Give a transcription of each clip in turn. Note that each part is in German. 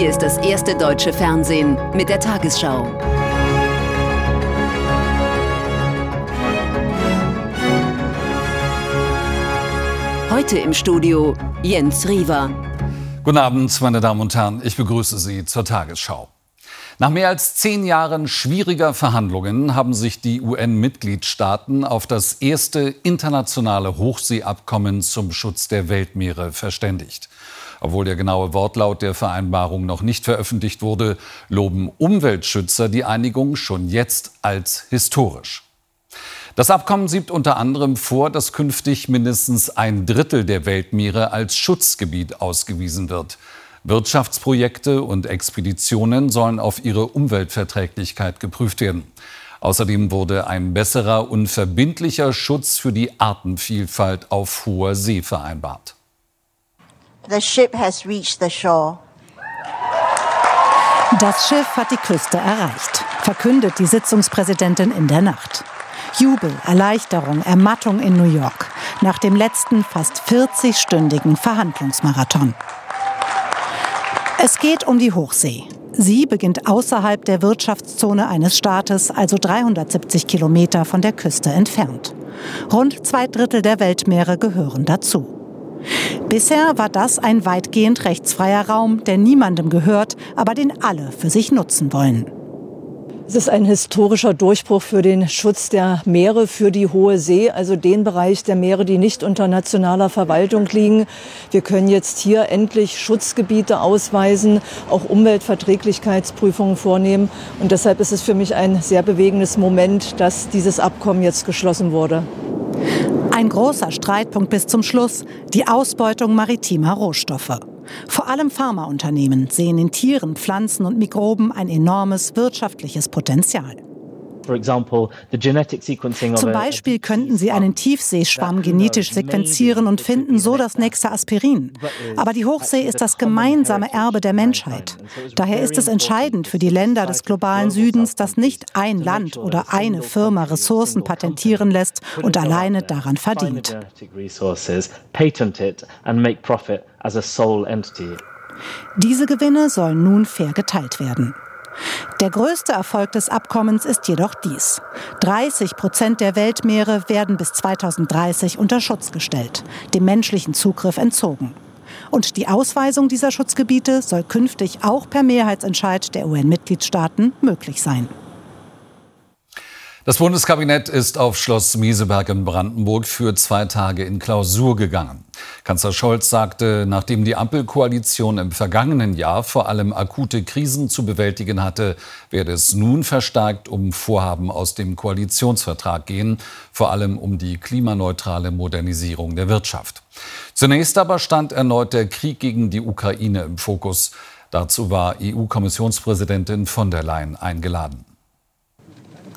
Hier ist das erste deutsche Fernsehen mit der Tagesschau. Heute im Studio Jens Riewer. Guten Abend, meine Damen und Herren. Ich begrüße Sie zur Tagesschau. Nach mehr als zehn Jahren schwieriger Verhandlungen haben sich die UN-Mitgliedstaaten auf das erste internationale Hochseeabkommen zum Schutz der Weltmeere verständigt. Obwohl der genaue Wortlaut der Vereinbarung noch nicht veröffentlicht wurde, loben Umweltschützer die Einigung schon jetzt als historisch. Das Abkommen sieht unter anderem vor, dass künftig mindestens ein Drittel der Weltmeere als Schutzgebiet ausgewiesen wird. Wirtschaftsprojekte und Expeditionen sollen auf ihre Umweltverträglichkeit geprüft werden. Außerdem wurde ein besserer und verbindlicher Schutz für die Artenvielfalt auf hoher See vereinbart. The ship has reached the shore. Das Schiff hat die Küste erreicht, verkündet die Sitzungspräsidentin in der Nacht. Jubel, Erleichterung, Ermattung in New York nach dem letzten fast 40-stündigen Verhandlungsmarathon. Es geht um die Hochsee. Sie beginnt außerhalb der Wirtschaftszone eines Staates, also 370 Kilometer von der Küste entfernt. Rund zwei Drittel der Weltmeere gehören dazu. Bisher war das ein weitgehend rechtsfreier Raum, der niemandem gehört, aber den alle für sich nutzen wollen. Es ist ein historischer Durchbruch für den Schutz der Meere, für die Hohe See, also den Bereich der Meere, die nicht unter nationaler Verwaltung liegen. Wir können jetzt hier endlich Schutzgebiete ausweisen, auch Umweltverträglichkeitsprüfungen vornehmen. Und deshalb ist es für mich ein sehr bewegendes Moment, dass dieses Abkommen jetzt geschlossen wurde. Ein großer Streitpunkt bis zum Schluss, die Ausbeutung maritimer Rohstoffe. Vor allem Pharmaunternehmen sehen in Tieren, Pflanzen und Mikroben ein enormes wirtschaftliches Potenzial. Zum Beispiel könnten sie einen Tiefseeschwamm genetisch sequenzieren und finden so das nächste Aspirin. Aber die Hochsee ist das gemeinsame Erbe der Menschheit. Daher ist es entscheidend für die Länder des globalen Südens, dass nicht ein Land oder eine Firma Ressourcen patentieren lässt und alleine daran verdient. Diese Gewinne sollen nun fair geteilt werden. Der größte Erfolg des Abkommens ist jedoch dies. 30 Prozent der Weltmeere werden bis 2030 unter Schutz gestellt, dem menschlichen Zugriff entzogen. Und die Ausweisung dieser Schutzgebiete soll künftig auch per Mehrheitsentscheid der UN-Mitgliedstaaten möglich sein. Das Bundeskabinett ist auf Schloss Mieseberg in Brandenburg für zwei Tage in Klausur gegangen. Kanzler Scholz sagte, nachdem die Ampelkoalition im vergangenen Jahr vor allem akute Krisen zu bewältigen hatte, werde es nun verstärkt um Vorhaben aus dem Koalitionsvertrag gehen, vor allem um die klimaneutrale Modernisierung der Wirtschaft. Zunächst aber stand erneut der Krieg gegen die Ukraine im Fokus. Dazu war EU-Kommissionspräsidentin von der Leyen eingeladen.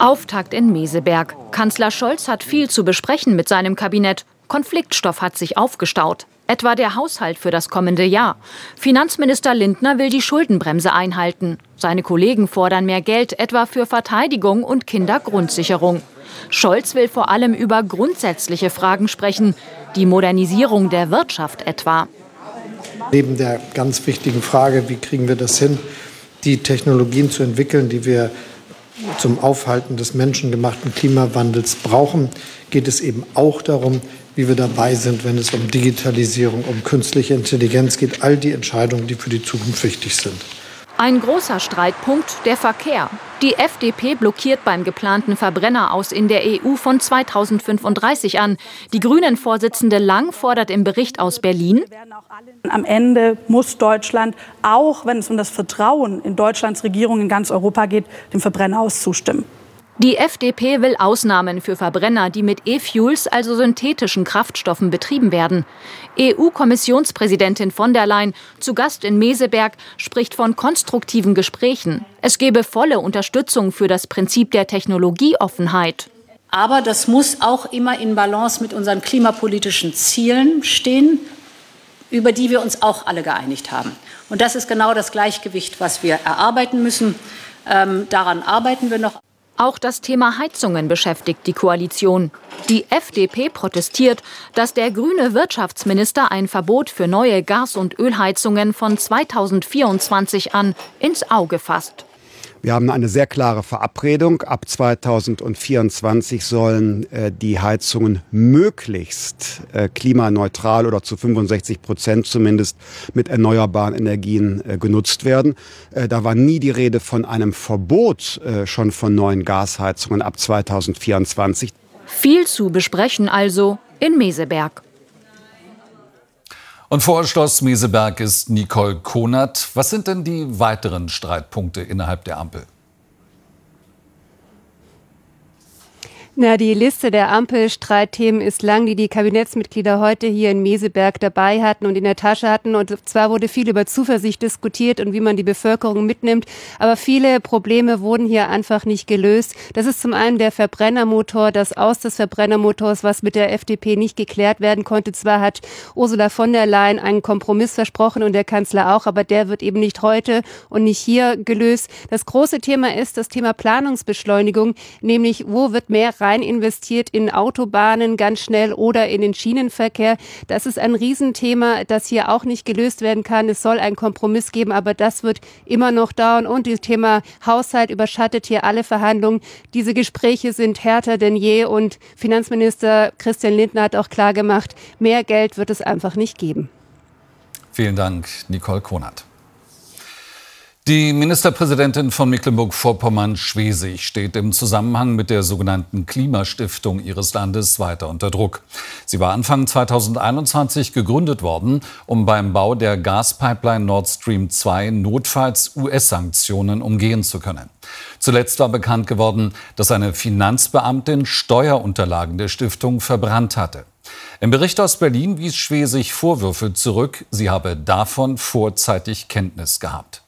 Auftakt in Meseberg. Kanzler Scholz hat viel zu besprechen mit seinem Kabinett. Konfliktstoff hat sich aufgestaut. Etwa der Haushalt für das kommende Jahr. Finanzminister Lindner will die Schuldenbremse einhalten. Seine Kollegen fordern mehr Geld etwa für Verteidigung und Kindergrundsicherung. Scholz will vor allem über grundsätzliche Fragen sprechen, die Modernisierung der Wirtschaft etwa. Neben der ganz wichtigen Frage, wie kriegen wir das hin, die Technologien zu entwickeln, die wir zum Aufhalten des menschengemachten Klimawandels brauchen, geht es eben auch darum, wie wir dabei sind, wenn es um Digitalisierung, um künstliche Intelligenz geht, all die Entscheidungen, die für die Zukunft wichtig sind. Ein großer Streitpunkt der Verkehr. Die FDP blockiert beim geplanten Verbrenner aus in der EU von 2035 an. Die Grünen-Vorsitzende Lang fordert im Bericht aus Berlin. Am Ende muss Deutschland, auch wenn es um das Vertrauen in Deutschlands Regierung in ganz Europa geht, dem Verbrenner aus zustimmen. Die FDP will Ausnahmen für Verbrenner, die mit E-Fuels, also synthetischen Kraftstoffen, betrieben werden. EU-Kommissionspräsidentin von der Leyen, zu Gast in Meseberg, spricht von konstruktiven Gesprächen. Es gebe volle Unterstützung für das Prinzip der Technologieoffenheit. Aber das muss auch immer in Balance mit unseren klimapolitischen Zielen stehen, über die wir uns auch alle geeinigt haben. Und das ist genau das Gleichgewicht, was wir erarbeiten müssen. Ähm, daran arbeiten wir noch. Auch das Thema Heizungen beschäftigt die Koalition. Die FDP protestiert, dass der grüne Wirtschaftsminister ein Verbot für neue Gas- und Ölheizungen von 2024 an ins Auge fasst. Wir haben eine sehr klare Verabredung. Ab 2024 sollen äh, die Heizungen möglichst äh, klimaneutral oder zu 65 Prozent zumindest mit erneuerbaren Energien äh, genutzt werden. Äh, da war nie die Rede von einem Verbot äh, schon von neuen Gasheizungen ab 2024. Viel zu besprechen also in Meseberg. Und vor Schloss Meseberg ist Nicole Konert. Was sind denn die weiteren Streitpunkte innerhalb der Ampel? Na, die Liste der Ampelstreitthemen ist lang, die die Kabinettsmitglieder heute hier in Meseberg dabei hatten und in der Tasche hatten. Und zwar wurde viel über Zuversicht diskutiert und wie man die Bevölkerung mitnimmt. Aber viele Probleme wurden hier einfach nicht gelöst. Das ist zum einen der Verbrennermotor, das Aus des Verbrennermotors, was mit der FDP nicht geklärt werden konnte. Zwar hat Ursula von der Leyen einen Kompromiss versprochen und der Kanzler auch, aber der wird eben nicht heute und nicht hier gelöst. Das große Thema ist das Thema Planungsbeschleunigung, nämlich wo wird mehr rein investiert in Autobahnen ganz schnell oder in den Schienenverkehr. Das ist ein Riesenthema, das hier auch nicht gelöst werden kann. Es soll einen Kompromiss geben, aber das wird immer noch dauern. Und das Thema Haushalt überschattet hier alle Verhandlungen. Diese Gespräche sind härter denn je und Finanzminister Christian Lindner hat auch klar gemacht, mehr Geld wird es einfach nicht geben. Vielen Dank, Nicole Konert. Die Ministerpräsidentin von Mecklenburg-Vorpommern-Schwesig steht im Zusammenhang mit der sogenannten Klimastiftung ihres Landes weiter unter Druck. Sie war Anfang 2021 gegründet worden, um beim Bau der Gaspipeline Nord Stream 2 notfalls US-Sanktionen umgehen zu können. Zuletzt war bekannt geworden, dass eine Finanzbeamtin Steuerunterlagen der Stiftung verbrannt hatte. Im Bericht aus Berlin wies Schwesig Vorwürfe zurück, sie habe davon vorzeitig Kenntnis gehabt.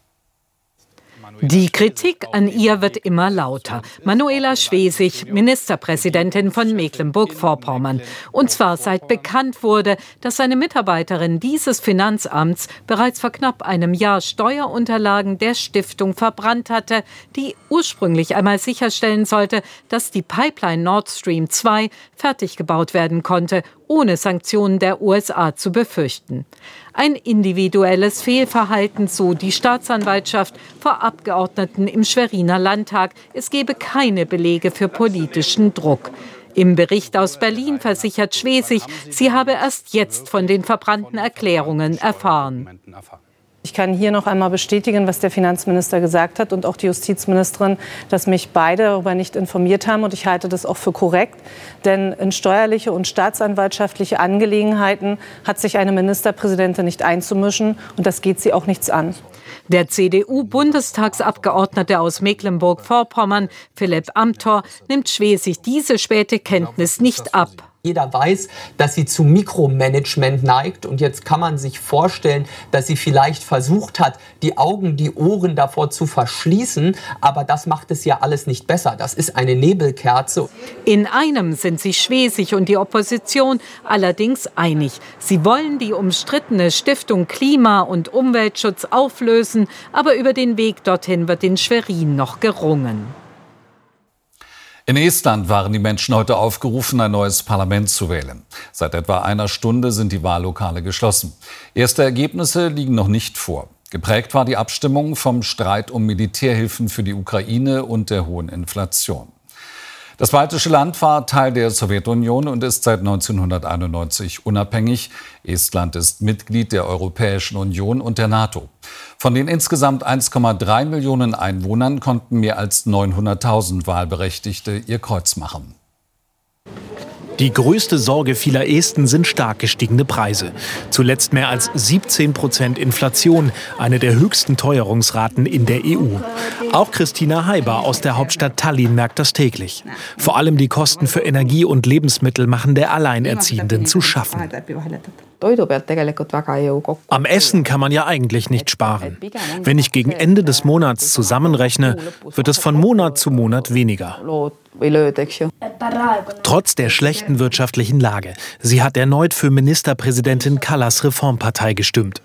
Die Kritik an ihr wird immer lauter. Manuela Schwesig, Ministerpräsidentin von Mecklenburg-Vorpommern. Und zwar seit bekannt wurde, dass eine Mitarbeiterin dieses Finanzamts bereits vor knapp einem Jahr Steuerunterlagen der Stiftung verbrannt hatte, die ursprünglich einmal sicherstellen sollte, dass die Pipeline Nord Stream 2 fertig gebaut werden konnte, ohne Sanktionen der USA zu befürchten. Ein individuelles Fehlverhalten, so die Staatsanwaltschaft vor Abgeordneten im Schweriner Landtag. Es gebe keine Belege für politischen Druck. Im Bericht aus Berlin versichert Schwesig, sie habe erst jetzt von den verbrannten Erklärungen erfahren. Ich kann hier noch einmal bestätigen, was der Finanzminister gesagt hat und auch die Justizministerin, dass mich beide darüber nicht informiert haben. Und ich halte das auch für korrekt. Denn in steuerliche und staatsanwaltschaftliche Angelegenheiten hat sich eine Ministerpräsidentin nicht einzumischen. Und das geht sie auch nichts an. Der CDU-Bundestagsabgeordnete aus Mecklenburg-Vorpommern, Philipp Amthor, nimmt Schwesig diese späte Kenntnis nicht ab. Jeder weiß, dass sie zu Mikromanagement neigt. Und jetzt kann man sich vorstellen, dass sie vielleicht versucht hat, die Augen, die Ohren davor zu verschließen. Aber das macht es ja alles nicht besser. Das ist eine Nebelkerze. In einem sind sich Schwesig und die Opposition allerdings einig. Sie wollen die umstrittene Stiftung Klima- und Umweltschutz auflösen. Aber über den Weg dorthin wird in Schwerin noch gerungen. In Estland waren die Menschen heute aufgerufen, ein neues Parlament zu wählen. Seit etwa einer Stunde sind die Wahllokale geschlossen. Erste Ergebnisse liegen noch nicht vor. Geprägt war die Abstimmung vom Streit um Militärhilfen für die Ukraine und der hohen Inflation. Das baltische Land war Teil der Sowjetunion und ist seit 1991 unabhängig. Estland ist Mitglied der Europäischen Union und der NATO. Von den insgesamt 1,3 Millionen Einwohnern konnten mehr als 900.000 Wahlberechtigte ihr Kreuz machen. Die größte Sorge vieler Esten sind stark gestiegene Preise. Zuletzt mehr als 17 Prozent Inflation, eine der höchsten Teuerungsraten in der EU. Auch Christina Heiber aus der Hauptstadt Tallinn merkt das täglich. Vor allem die Kosten für Energie und Lebensmittel machen der Alleinerziehenden zu schaffen. Am Essen kann man ja eigentlich nicht sparen. Wenn ich gegen Ende des Monats zusammenrechne, wird es von Monat zu Monat weniger. Trotz der schlechten wirtschaftlichen Lage. Sie hat erneut für Ministerpräsidentin Kallas Reformpartei gestimmt.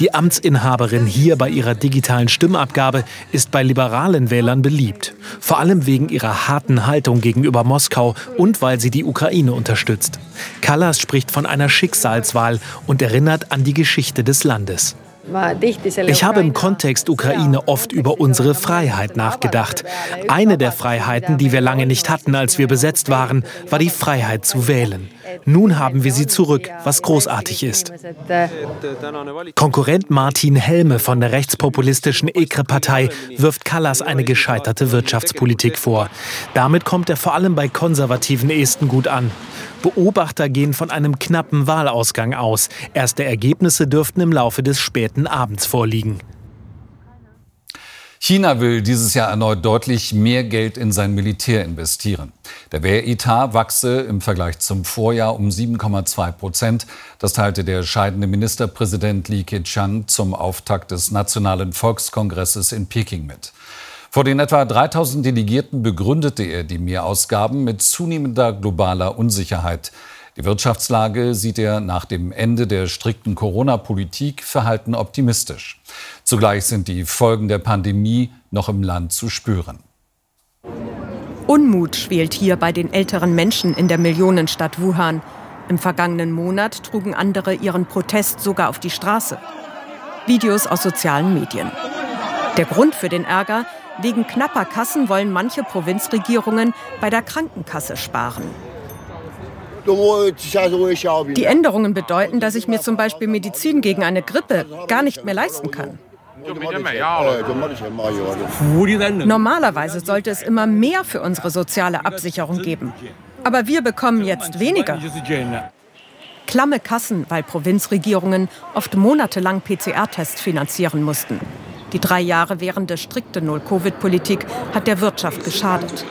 Die Amtsinhaberin hier bei ihrer digitalen Stimmabgabe ist bei liberalen Wählern beliebt. Vor allem wegen ihrer harten Haltung gegenüber Moskau und weil sie die Ukraine unterstützt. Kallas spricht von einer Schicksalswahl und erinnert an die Geschichte des Landes. Ich habe im Kontext Ukraine oft über unsere Freiheit nachgedacht. Eine der Freiheiten, die wir lange nicht hatten, als wir besetzt waren, war die Freiheit zu wählen. Nun haben wir sie zurück, was großartig ist. Konkurrent Martin Helme von der rechtspopulistischen EKRE-Partei wirft Kallas eine gescheiterte Wirtschaftspolitik vor. Damit kommt er vor allem bei konservativen Esten gut an. Beobachter gehen von einem knappen Wahlausgang aus. Erste Ergebnisse dürften im Laufe des späten Abends vorliegen. China will dieses Jahr erneut deutlich mehr Geld in sein Militär investieren. Der Wehretat wachse im Vergleich zum Vorjahr um 7,2 Prozent. Das teilte der scheidende Ministerpräsident Li Keqiang zum Auftakt des Nationalen Volkskongresses in Peking mit. Vor den etwa 3000 Delegierten begründete er die Mehrausgaben mit zunehmender globaler Unsicherheit. Die Wirtschaftslage sieht er nach dem Ende der strikten Corona-Politik verhalten optimistisch. Zugleich sind die Folgen der Pandemie noch im Land zu spüren. Unmut schwelt hier bei den älteren Menschen in der Millionenstadt Wuhan. Im vergangenen Monat trugen andere ihren Protest sogar auf die Straße. Videos aus sozialen Medien. Der Grund für den Ärger, Wegen knapper Kassen wollen manche Provinzregierungen bei der Krankenkasse sparen. Die Änderungen bedeuten, dass ich mir zum Beispiel Medizin gegen eine Grippe gar nicht mehr leisten kann. Normalerweise sollte es immer mehr für unsere soziale Absicherung geben. Aber wir bekommen jetzt weniger. Klamme Kassen, weil Provinzregierungen oft monatelang PCR-Tests finanzieren mussten. Die drei Jahre währende strikte Null-Covid-Politik hat der Wirtschaft geschadet.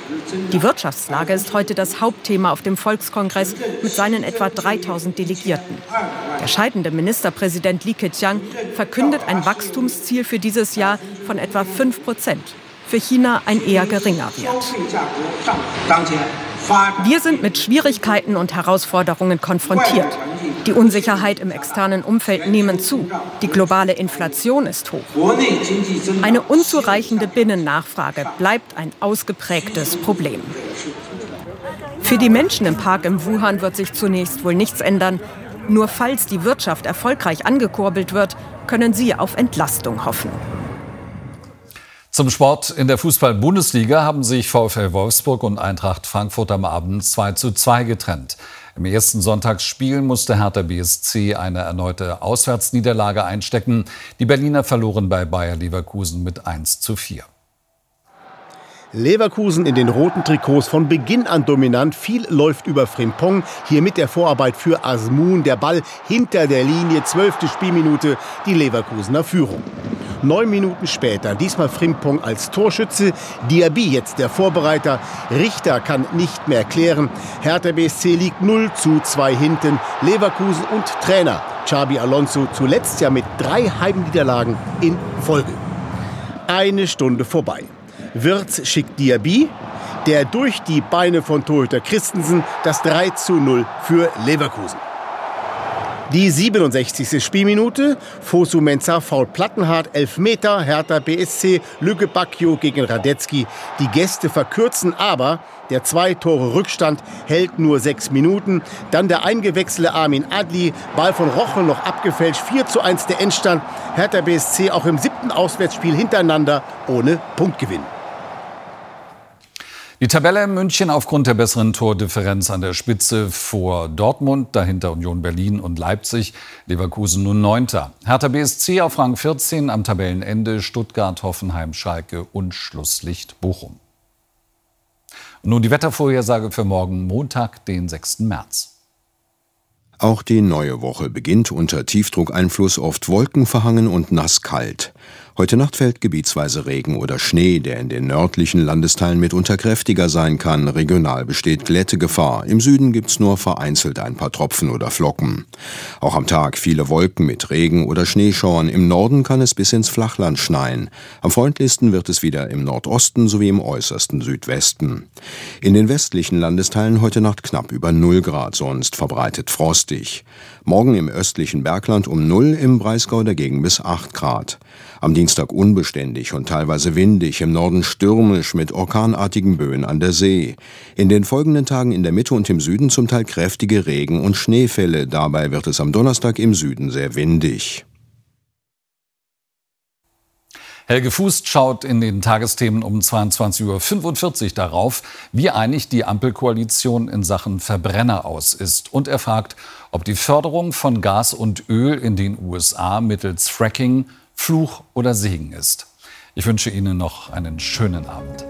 Die Wirtschaftslage ist heute das Hauptthema auf dem Volkskongress mit seinen etwa 3000 Delegierten. Der scheidende Ministerpräsident Li Keqiang verkündet ein Wachstumsziel für dieses Jahr von etwa 5 Prozent. Für China ein eher geringer Wert. Wir sind mit Schwierigkeiten und Herausforderungen konfrontiert. Die Unsicherheit im externen Umfeld nehmen zu. Die globale Inflation ist hoch. Eine unzureichende Binnennachfrage bleibt ein ausgeprägtes Problem. Für die Menschen im Park im Wuhan wird sich zunächst wohl nichts ändern. Nur falls die Wirtschaft erfolgreich angekurbelt wird, können sie auf Entlastung hoffen. Zum Sport in der Fußball-Bundesliga haben sich VfL Wolfsburg und Eintracht Frankfurt am Abend 2 zu 2 getrennt. Im ersten Sonntagsspiel musste Hertha BSC eine erneute Auswärtsniederlage einstecken. Die Berliner verloren bei Bayer Leverkusen mit 1 zu 4. Leverkusen in den roten Trikots von Beginn an dominant. Viel läuft über Frimpong. Hier mit der Vorarbeit für Asmun. Der Ball hinter der Linie. Zwölfte Spielminute. Die Leverkusener Führung. Neun Minuten später, diesmal Frimpong als Torschütze. Diaby jetzt der Vorbereiter. Richter kann nicht mehr klären. Hertha BSC liegt 0 zu 2 hinten. Leverkusen und Trainer Xabi Alonso zuletzt ja mit drei Heimniederlagen in Folge. Eine Stunde vorbei. Wirtz schickt Diaby, der durch die Beine von Torhüter Christensen das 3 zu 0 für Leverkusen. Die 67. Spielminute. Fosu Mensah faul Plattenhardt, 11 Meter. Hertha BSC, Lücke Bacchio gegen Radetzky. Die Gäste verkürzen, aber der zwei Tore Rückstand hält nur sechs Minuten. Dann der eingewechselte Armin Adli. Ball von Rochel noch abgefälscht. 4 zu 1 der Endstand. Hertha BSC auch im siebten Auswärtsspiel hintereinander ohne Punktgewinn. Die Tabelle München aufgrund der besseren Tordifferenz an der Spitze vor Dortmund, dahinter Union Berlin und Leipzig, Leverkusen nun Neunter. Hertha BSC auf Rang 14 am Tabellenende, Stuttgart, Hoffenheim, Schalke und Schlusslicht Bochum. Und nun die Wettervorhersage für morgen Montag, den 6. März. Auch die neue Woche beginnt unter Tiefdruckeinfluss oft wolkenverhangen und nasskalt. Heute Nacht fällt gebietsweise Regen oder Schnee, der in den nördlichen Landesteilen mitunter kräftiger sein kann. Regional besteht Glättegefahr. Im Süden gibt's nur vereinzelt ein paar Tropfen oder Flocken. Auch am Tag viele Wolken mit Regen oder Schneeschauern. Im Norden kann es bis ins Flachland schneien. Am freundlichsten wird es wieder im Nordosten sowie im äußersten Südwesten. In den westlichen Landesteilen heute Nacht knapp über 0 Grad, sonst verbreitet frostig. Morgen im östlichen Bergland um 0, im Breisgau dagegen bis 8 Grad. Am Dienstag unbeständig und teilweise windig, im Norden stürmisch mit orkanartigen Böen an der See. In den folgenden Tagen in der Mitte und im Süden zum Teil kräftige Regen- und Schneefälle. Dabei wird es am Donnerstag im Süden sehr windig. Helge Fußt schaut in den Tagesthemen um 22.45 Uhr darauf, wie einig die Ampelkoalition in Sachen Verbrenner aus ist. Und er fragt, ob die Förderung von Gas und Öl in den USA mittels Fracking Fluch oder Segen ist. Ich wünsche Ihnen noch einen schönen Abend.